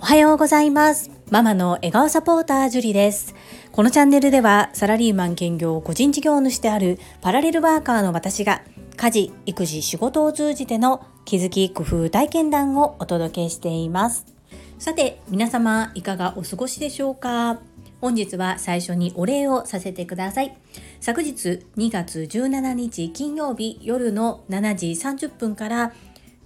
おはようございますママの笑顔サポータージュリですこのチャンネルではサラリーマン兼業個人事業主であるパラレルワーカーの私が家事、育児、仕事を通じての気づき、工夫、体験談をお届けしています。さて、皆様いかがお過ごしでしょうか？本日は最初にお礼をさせてください。昨日2月17日金曜日夜の7時30分から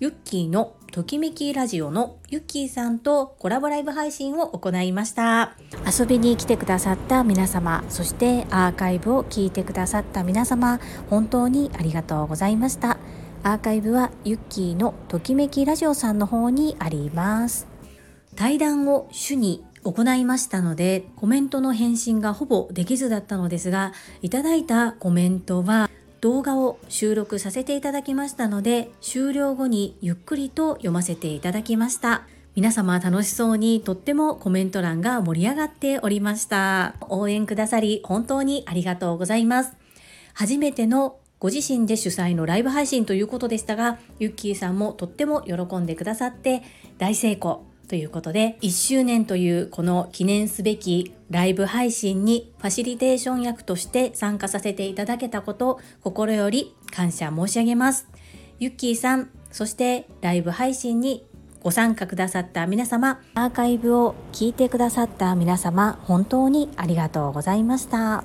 ユッキーのときめきラジオのユッキーさんとコラボライブ配信を行いました。遊びに来てくださった皆様そしてアーカイブを聞いてくださった皆様本当にありがとうございました。アーカイブはユッキーのときめきラジオさんの方にあります。対談を主に行いましたのでコメントの返信がほぼできずだったのですがいただいたコメントは動画を収録させていただきましたので終了後にゆっくりと読ませていただきました。皆様楽しそうにとってもコメント欄が盛り上がっておりました。応援くださり本当にありがとうございます。初めてのご自身で主催のライブ配信ということでしたがユッキーさんもとっても喜んでくださって大成功。ということで1周年というこの記念すべきライブ配信にファシリテーション役として参加させていただけたこと心より感謝申し上げます。ゆっきーさん、そしてライブ配信にご参加くださった皆様、アーカイブを聞いてくださった皆様、本当にありがとうございました。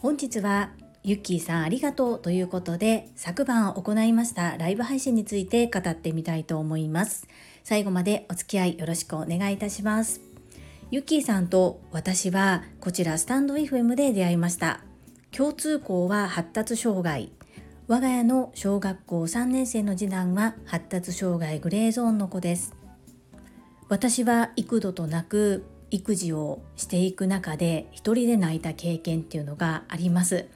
本日はゆっきーさんありがとうということで昨晩行いましたライブ配信について語ってみたいと思います。最後までお付き合いよろしくお願いいたします。ゆきーさんと私はこちらスタンド FM で出会いました。共通項は発達障害。我が家の小学校3年生の次男は発達障害グレーゾーンの子です。私は幾度となく育児をしていく中で一人で泣いた経験っていうのがあります。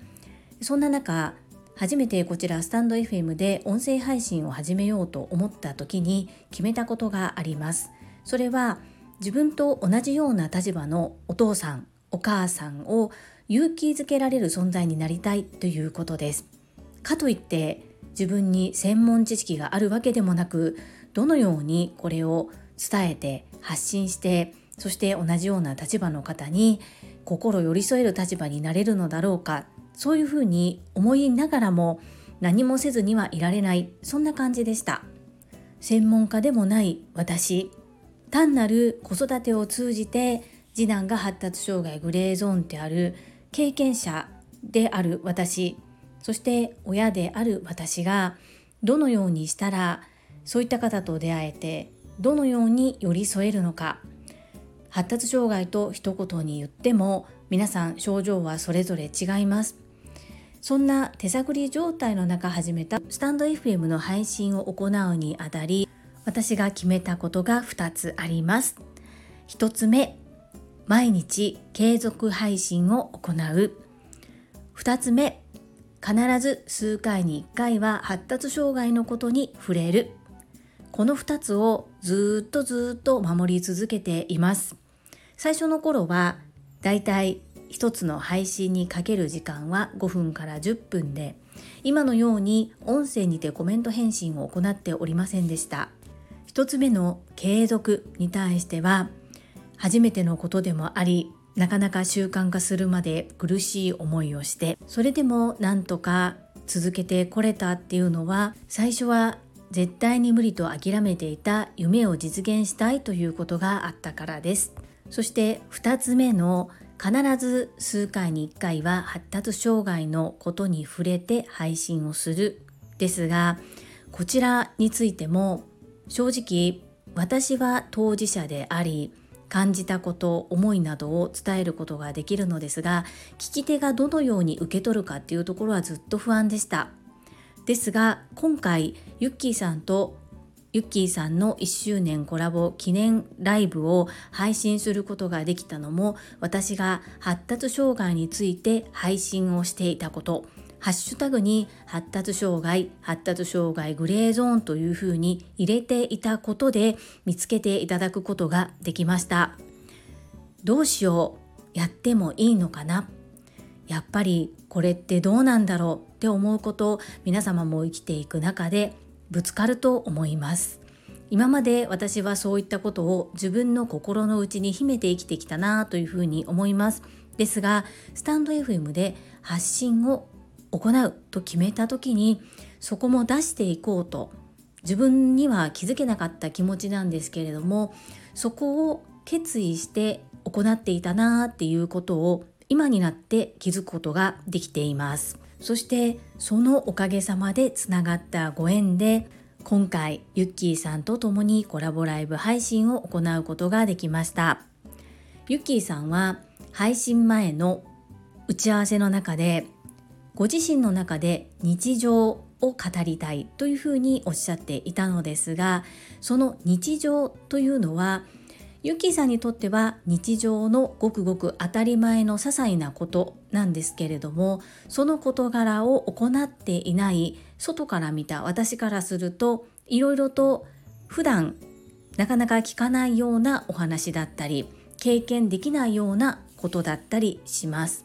そんな中、初めてこちらスタンド FM で音声配信を始めようと思った時に決めたことがあります。それは自分と同じような立場のお父さん、お母さんを勇気づけられる存在になりたいということです。かといって自分に専門知識があるわけでもなくどのようにこれを伝えて発信してそして同じような立場の方に心寄り添える立場になれるのだろうかそういうふうに思いながらも何もせずにはいられないそんな感じでした。専門家でもない私単なる子育てを通じて次男が発達障害グレーゾーンである経験者である私そして親である私がどのようにしたらそういった方と出会えてどのように寄り添えるのか。発達障害と一言に言っても皆さん症状はそれぞれ違います。そんな手探り状態の中始めたスタンド FM の配信を行うにあたり私が決めたことが2つあります。1つ目毎日継続配信を行う。2つ目必ず数回に1回は発達障害のことに触れる。この2つをずっとずっと守り続けています。最初の頃はだいたい一つの配信にかける時間は5分から10分で今のように音声にてコメント返信を行っておりませんでした。一つ目の継続に対しては初めてのことでもありなかなか習慣化するまで苦しい思いをしてそれでもなんとか続けてこれたっていうのは最初は絶対に無理と諦めていた夢を実現したいということがあったからです。そして2つ目の必ず数回に1回は発達障害のことに触れて配信をする。ですがこちらについても正直私は当事者であり感じたこと思いなどを伝えることができるのですが聞き手がどのように受け取るかっていうところはずっと不安でした。ですが今回ユッキーさんとユッキーさんの1周年コラボ記念ライブを配信することができたのも私が発達障害について配信をしていたことハッシュタグに発達障害、発達障害グレーゾーンというふうに入れていたことで見つけていただくことができました。どうしよう、やってもいいのかな？やっぱりこれってどうなんだろうって思うこと皆様も生きていく中でぶつかると思います。今まで私はそういったことを自分の心の内に秘めて生きてきたなというふうに思います。ですがスタンド FM で発信を行うと決めた時にそこも出していこうと自分には気づけなかった気持ちなんですけれどもそこを決意して行っていたなっていうことを今になって気づくことができています。そしてそのおかげさまでつながったご縁で今回ユッキーさんと共にコラボライブ配信を行うことができました。ユッキーさんは配信前の打ち合わせの中でご自身の中で日常を語りたいというふうにおっしゃっていたのですがその日常というのはユッキーさんにとっては日常のごくごく当たり前の些細なことなんですけれどもその事柄を行っていない外から見た私からするといろいろと普段なかなか聞かないようなお話だったり経験できないようなことだったりします。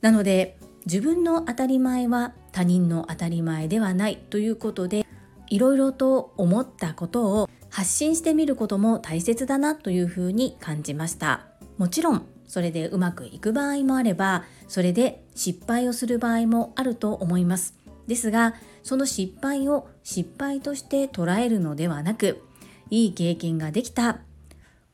なので自分の当たり前は他人の当たり前ではないということでいろいろと思ったことを発信してみることも大切だなというふうに感じました。もちろんそれでうまくいく場合もあればそれで失敗をする場合もあると思います。ですがその失敗を失敗として捉えるのではなくいい経験ができた。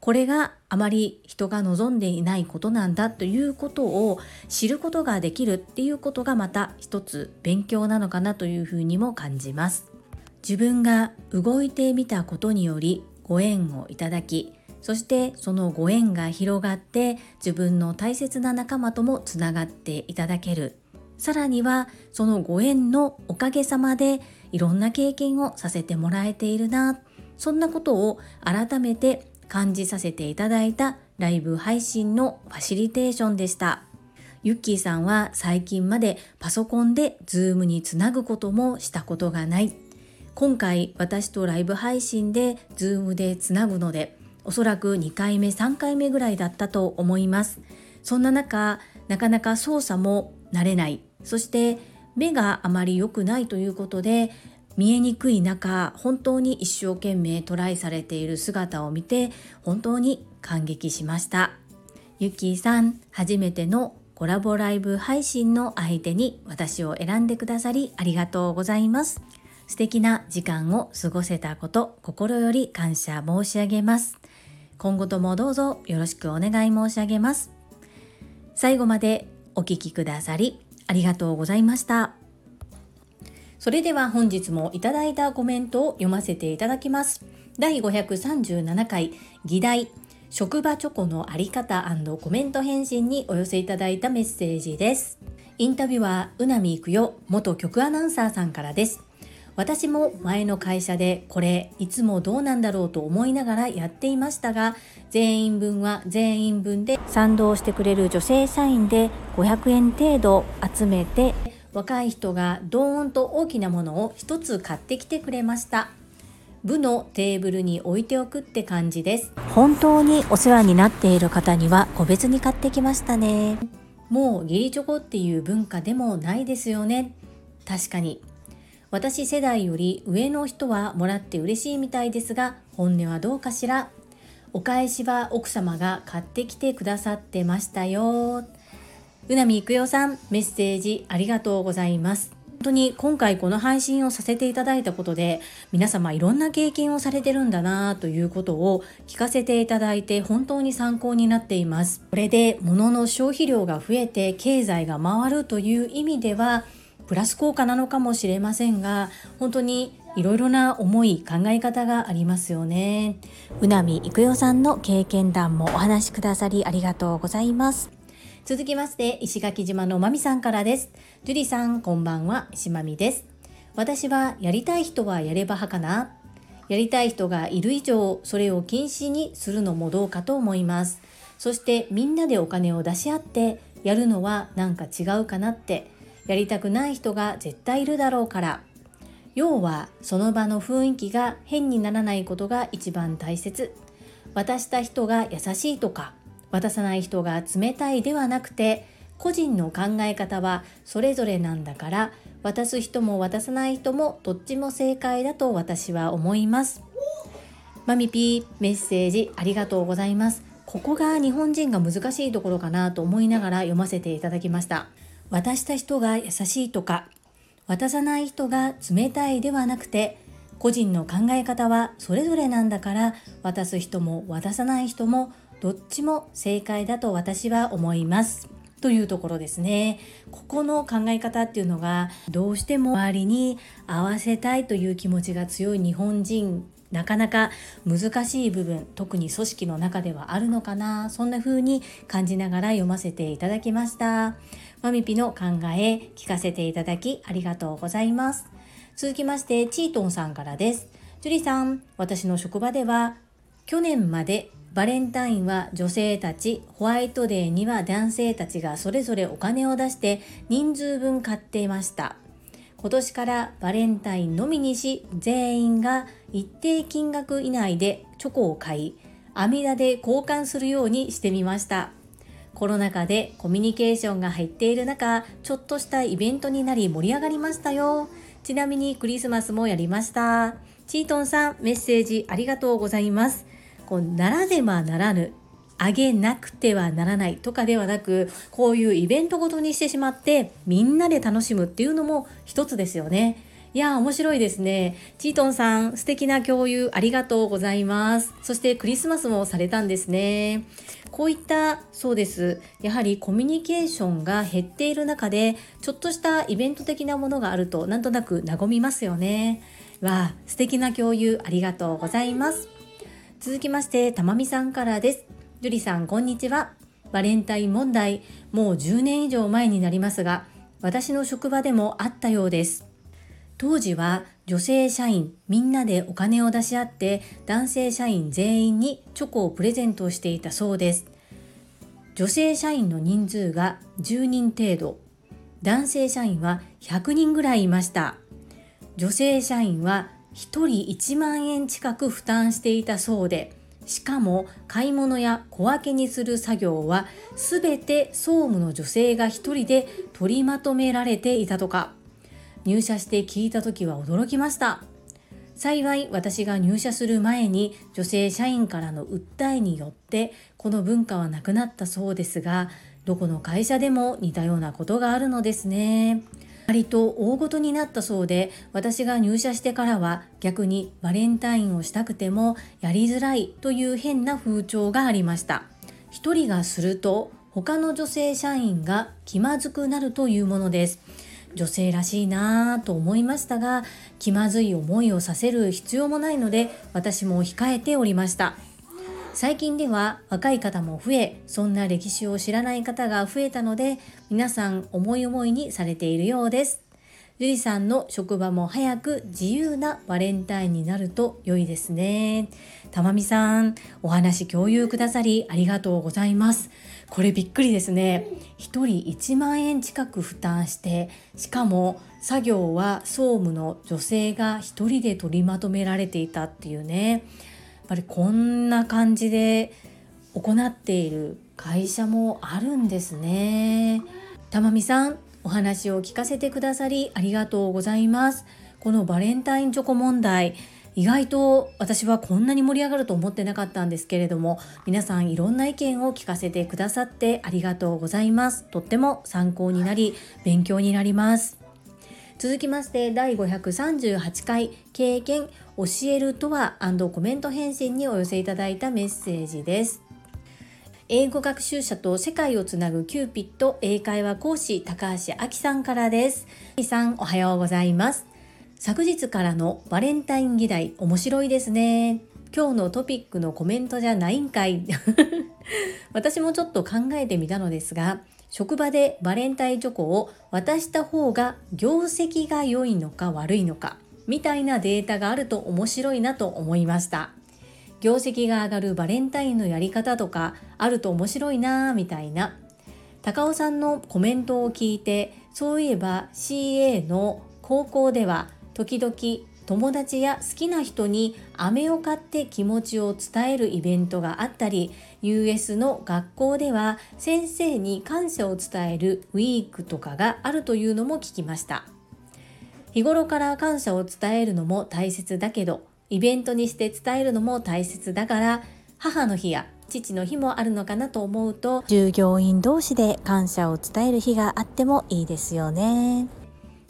これがあまり人が望んでいないことなんだということを知ることができるっていうことがまた一つ勉強なのかなというふうにも感じます。自分が動いてみたことによりご縁をいただきそしてそのご縁が広がって自分の大切な仲間ともつながっていただける。さらにはそのご縁のおかげさまでいろんな経験をさせてもらえているな。そんなことを改めて感じさせていただいたライブ配信のファシリテーションでした。ユッキーさんは最近までパソコンで Zoom につなぐこともしたことがない。今回私とライブ配信で Zoom でつなぐのでおそらく2回目3回目ぐらいだったと思います。そんな中なかなか操作も慣れない。そして目があまり良くないということで見えにくい中本当に一生懸命トライされている姿を見て本当に感激しました。ゆきーさん初めてのコラボライブ配信の相手に私を選んでくださりありがとうございます。素敵な時間を過ごせたこと心より感謝申し上げます。今後ともどうぞよろしくお願い申し上げます。最後までお聴きくださりありがとうございました。それでは本日もいただいたコメントを読ませていただきます。第537回議題職場チョコのあり方コメント返信にお寄せいただいたメッセージです。インタビュアー、うなみいくよ元局アナウンサーさんからです。私も前の会社でこれいつもどうなんだろうと思いながらやっていましたが全員分は全員分で賛同してくれる女性社員で500円程度集めて若い人がドーンと大きなものを一つ買ってきてくれました。部のテーブルに置いておくって感じです。本当にお世話になっている方には個別に買ってきましたね。もう義理チョコっていう文化でもないですよね。確かに私世代より上の人はもらって嬉しいみたいですが本音はどうかしら？お返しは奥様が買ってきてくださってましたよ。うなみいくよさんメッセージありがとうございます。本当に今回この配信をさせていただいたことで皆様いろんな経験をされてるんだなということを聞かせていただいて本当に参考になっています。これで物の消費量が増えて経済が回るという意味ではプラス効果なのかもしれませんが本当にいろいろな思い考え方がありますよね。うなみいくよさんの経験談もお話しくださりありがとうございます。続きまして石垣島のまみさんからです。樹里さんこんばんは。石まみです。私はやりたい人はやれば派かな。やりたい人がいる以上それを禁止にするのもどうかと思います。そしてみんなでお金を出し合ってやるのはなんか違うかなってやりたくない人が絶対いるだろうから。要はその場の雰囲気が変にならないことが一番大切。渡した人が優しいとか渡さない人が冷たいではなくて個人の考え方はそれぞれなんだから渡す人も渡さない人もどっちも正解だと私は思います。マミピーメッセージありがとうございます。ここが日本人が難しいところかなと思いながら読ませていただきました。渡した人が優しいとか渡さない人が冷たいではなくて個人の考え方はそれぞれなんだから渡す人も渡さない人もどっちも正解だと私は思います。というところですね。ここの考え方っていうのがどうしても周りに合わせたいという気持ちが強い日本人なかなか難しい部分特に組織の中ではあるのかな。そんな風に感じながら読ませていただきました。マミピの考え聞かせていただきありがとうございます続きましてチートンさんからですジュリさん私の職場では去年までバレンタインは女性たち、ホワイトデーには男性たちがそれぞれお金を出して人数分買っていました。今年からバレンタインのみにし、全員が一定金額以内でチョコを買い、阿弥陀で交換するようにしてみました。コロナ禍でコミュニケーションが入っている中、ちょっとしたイベントになり盛り上がりましたよ。ちなみにクリスマスもやりました。チートンさん、メッセージありがとうございます。こうならねばならぬあげなくてはならないとかではなくこういうイベントごとにしてしまってみんなで楽しむっていうのも一つですよね。いや面白いですね。チートンさん、素敵な共有ありがとうございます。そしてクリスマスもされたんですね。こういった、そうです。やはりコミュニケーションが減っている中で、ちょっとしたイベント的なものがあると、なんとなく和みますよね。わあ、素敵な共有ありがとうございます。続きまして、たまみさんからです。樹里さん、こんにちは。バレンタイン問題、もう10年以上前になりますが、私の職場でもあったようです。当時は女性社員みんなでお金を出し合って男性社員全員にチョコをプレゼントしていたそうです。女性社員の人数が10人程度、男性社員は100人ぐらいいました。女性社員は1人1万円近く負担していたそうで、しかも買い物や小分けにする作業は全て総務の女性が一人で取りまとめられていたとか入社して聞いた時は驚きました。幸い私が入社する前に女性社員からの訴えによってこの文化はなくなったそうですがどこの会社でも似たようなことがあるのですね。割と大ごとになったそうで私が入社してからは逆にバレンタインをしたくてもやりづらいという変な風潮がありました。一人がすると他の女性社員が気まずくなるというものです。女性らしいなぁと思いましたが気まずい思いをさせる必要もないので私も控えておりました最近では若い方も増えそんな歴史を知らない方が増えたので皆さん思い思いにされているようですゆりさんの職場も早く自由なバレンタインになると良いですね。たまみさん、お話共有くださりありがとうございます。これびっくりですね。1人1万円近く負担して、しかも作業は総務の女性が1人で取りまとめられていたっていうねや。っぱりこんな感じで行っている会社もあるんですね。たまみさん、お話を聞かせてくださりありがとうございます。このバレンタインチョコ問題、意外と私はこんなに盛り上がると思ってなかったんですけれども、皆さんいろんな意見を聞かせてくださってありがとうございます。とっても参考になり、勉強になります。続きまして第538回経験教えるとはコメント返信にお寄せいただいたメッセージです英語学習者と世界をつなぐキューピット英会話講師高橋明さんからですさんおはようございます昨日からのバレンタイン議題面白いですね。今日のトピックのコメントじゃないんかい。私もちょっと考えてみたのですが職場でバレンタインチョコを渡した方が業績が良いのか悪いのかみたいなデータがあると面白いなと思いました。業績が上がるバレンタインのやり方とかあると面白いなぁみたいな。高尾さんのコメントを聞いてそういえば CA の高校では時々友達や好きな人に飴を買って気持ちを伝えるイベントがあったり US の学校では先生に感謝を伝えるウィークとかがあるというのも聞きました日頃から感謝を伝えるのも大切だけど、イベントにして伝えるのも大切だから、母の日や父の日もあるのかなと思うと、従業員同士で感謝を伝える日があってもいいですよね。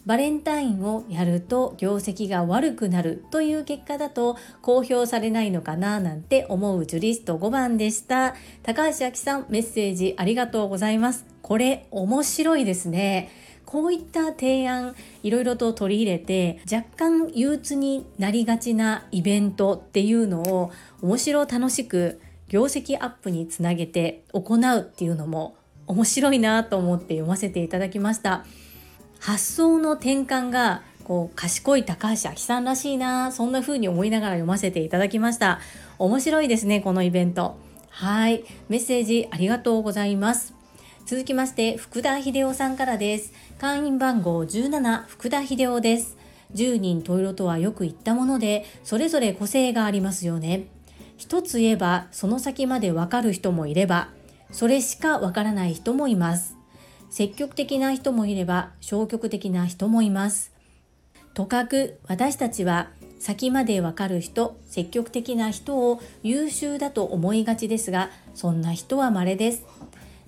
バレンタインをやると業績が悪くなるという結果だと公表されないのかななんて思うジュリスト5番でした。高橋明さんメッセージありがとうございます。これ面白いですね。こういった提案いろいろと取り入れて若干憂鬱になりがちなイベントっていうのを面白楽しく業績アップにつなげて行うっていうのも面白いなと思って読ませていただきました。発想の転換がこう賢い高橋明さんらしいなそんな風に思いながら読ませていただきました。面白いですねこのイベント。はい。メッセージありがとうございます。続きまして福田秀夫さんからです。会員番号17福田秀夫です。10人十色とはよく言ったものでそれぞれ個性がありますよね。一つ言えばその先までわかる人もいればそれしかわからない人もいます。積極的な人もいれば消極的な人もいます。とかく私たちは先までわかる人、積極的な人を優秀だと思いがちですが、そんな人は稀です。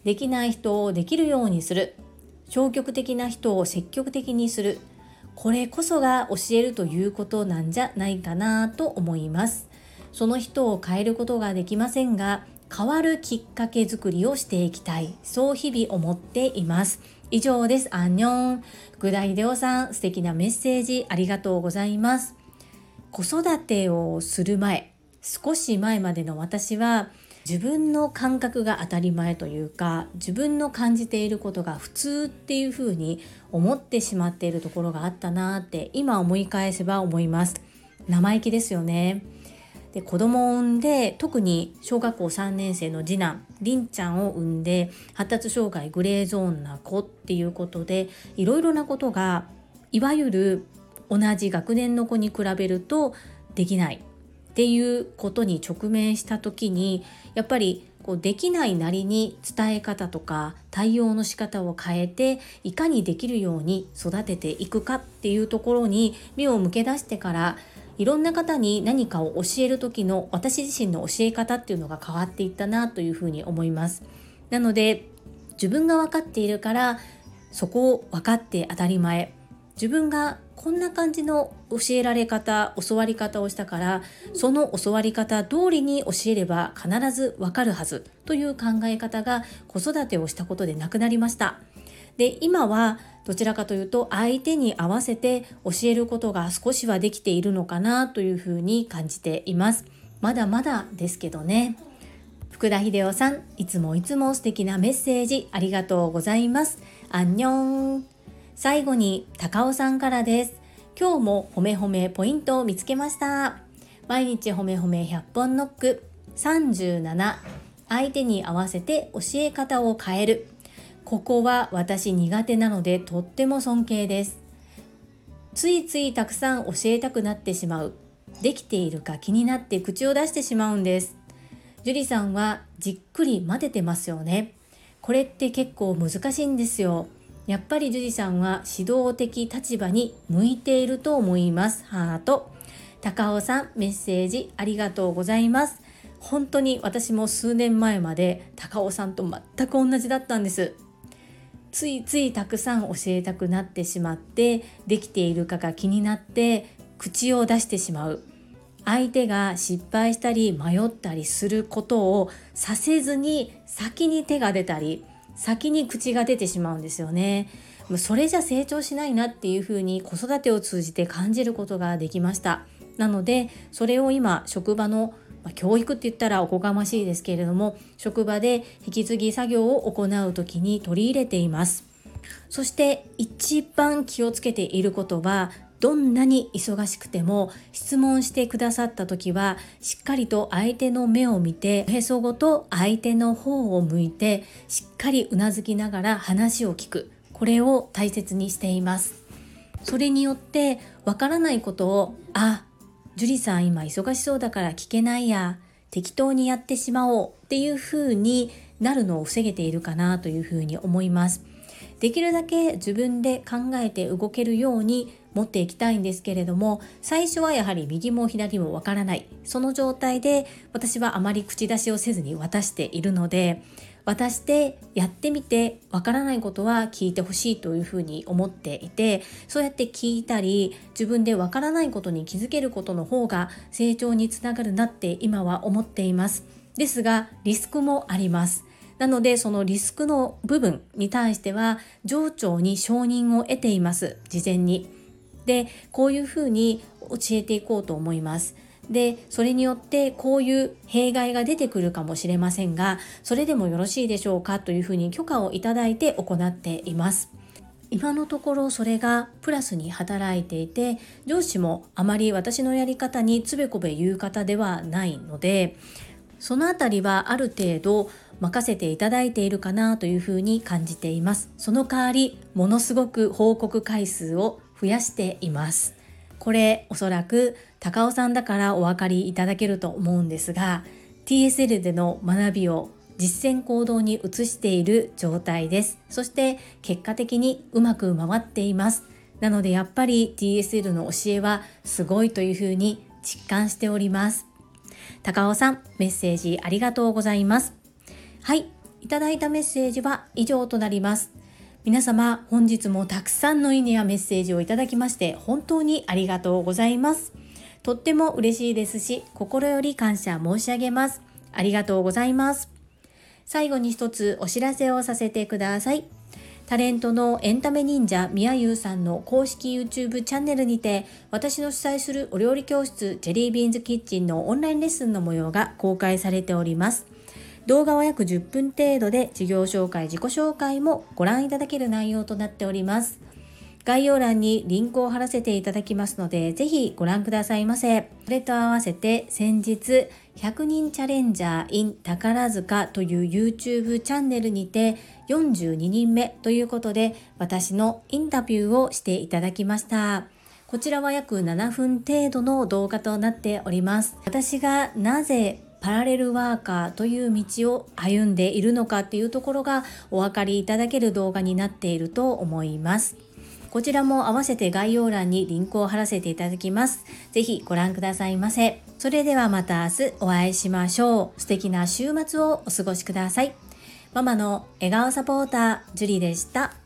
できない人をできるようにする。消極的な人を積極的にする。これこそが教えるということなんじゃないかなと思います。その人を変えることができませんが、変わるきっかけづくりをしていきたい。そう日々思っています。以上です。アンニョン。福田秀夫さん、素敵なメッセージありがとうございます。子育てをする前、少し前までの私は、自分の感覚が当たり前というか自分の感じていることが普通っていうふうに思ってしまっているところがあったなって今思い返せば思います生意気ですよねで子供を産んで特に小学校3年生の次男りんちゃんを産んで発達障害グレーゾーンな子っていうことでいろいろなことがいわゆる同じ学年の子に比べるとできない。っていうことに直面した時にやっぱりこうできないなりに伝え方とか対応の仕方を変えていかにできるように育てていくかっていうところに目を向け出してからいろんな方に何かを教える時の私自身の教え方っていうのが変わっていったなというふうに思います。なので自分が分かっているからそこを分かって当たり前自分がこんな感じの教えられ方教わり方をしたからその教わり方通りに教えれば必ずわかるはずという考え方が子育てをしたことでなくなりましたで今はどちらかというと相手に合わせて教えることが少しはできているのかなというふうに感じています。まだまだですけどね。福田秀夫さん、いつもいつも素敵なメッセージありがとうございます。アンニョン。最後に高尾さんからです。今日も褒め褒めポイントを見つけました。毎日褒め褒め100本ノック37相手に合わせて教え方を変えるここは私苦手なのでとっても尊敬です。ついついたくさん教えたくなってしまう。できているか気になって口を出してしまうんです。樹里さんはじっくり待ててますよね。これって結構難しいんですよ。やっぱり樹里さんは指導的立場に向いていると思います。ハート。高尾さん、メッセージありがとうございます。本当に私も数年前まで高尾さんと全く同じだったんです。ついついたくさん教えたくなってしまってできているかが気になって口を出してしまう相手が失敗したり迷ったりすることをさせずに先に手が出たり先に口が出てしまうんですよね。それじゃ成長しないなっていうふうに子育てを通じて感じることができました。なのでそれを今職場のまあ、教育って言ったらおこがましいですけれども職場で引き継ぎ作業を行う時に取り入れています。そして一番気をつけていることはどんなに忙しくても質問してくださった時はしっかりと相手の目を見ておへそごと相手の方を向いてしっかりうなずきながら話を聞く。これを大切にしています。それによってわからないことをあ樹里さん今忙しそうだから聞けないや、適当にやってしまおうっていう風になるのを防げているかなという風に思います。できるだけ自分で考えて動けるように持っていきたいんですけれども最初はやはり右も左もわからないその状態で私はあまり口出しをせずに渡しているので渡してやってみてわからないことは聞いてほしいというふうに思っていてそうやって聞いたり自分でわからないことに気づけることの方が成長につながるなって今は思っています。ですがリスクもあります。なのでそのリスクの部分に対しては上長に承認を得ています。事前に。でこういうふうに教えていこうと思います。でそれによってこういう弊害が出てくるかもしれませんがそれでもよろしいでしょうか？というふうに許可をいただいて行っています。今のところそれがプラスに働いていて上司もあまり私のやり方につべこべ言う方ではないのでそのあたりはある程度任せていただいているかなというふうに感じています。その代わりものすごく報告回数を増やしています。これおそらく高尾さんだからお分かりいただけると思うんですが TSL での学びを実践行動に移している状態です。そして結果的にうまく回っています。なのでやっぱり TSL の教えはすごいというふうに実感しております。高尾さんメッセージありがとうございます。はいいただいたメッセージは以上となります。皆様本日もたくさんのいいねやメッセージをいただきまして本当にありがとうございます。とっても嬉しいですし心より感謝申し上げます。ありがとうございます。最後に一つお知らせをさせてください。タレントのエンタメ忍者みやゆうさんの公式 YouTube チャンネルにて私の主催するお料理教室ジェリービーンズキッチンのオンラインレッスンの模様が公開されております。動画は約10分程度で事業紹介、自己紹介もご覧いただける内容となっております。概要欄にリンクを貼らせていただきますので、ぜひご覧くださいませ。これと合わせて先日、100人チャレンジャー in 宝塚という YouTube チャンネルにて42人目ということで私のインタビューをしていただきました。こちらは約7分程度の動画となっております。私がなぜパラレルワーカーという道を歩んでいるのかっていうところがお分かりいただける動画になっていると思います。こちらも合わせて概要欄にリンクを貼らせていただきます。ぜひご覧くださいませ。それではまた明日お会いしましょう。素敵な週末をお過ごしください。ママの笑顔サポーター、ジュリでした。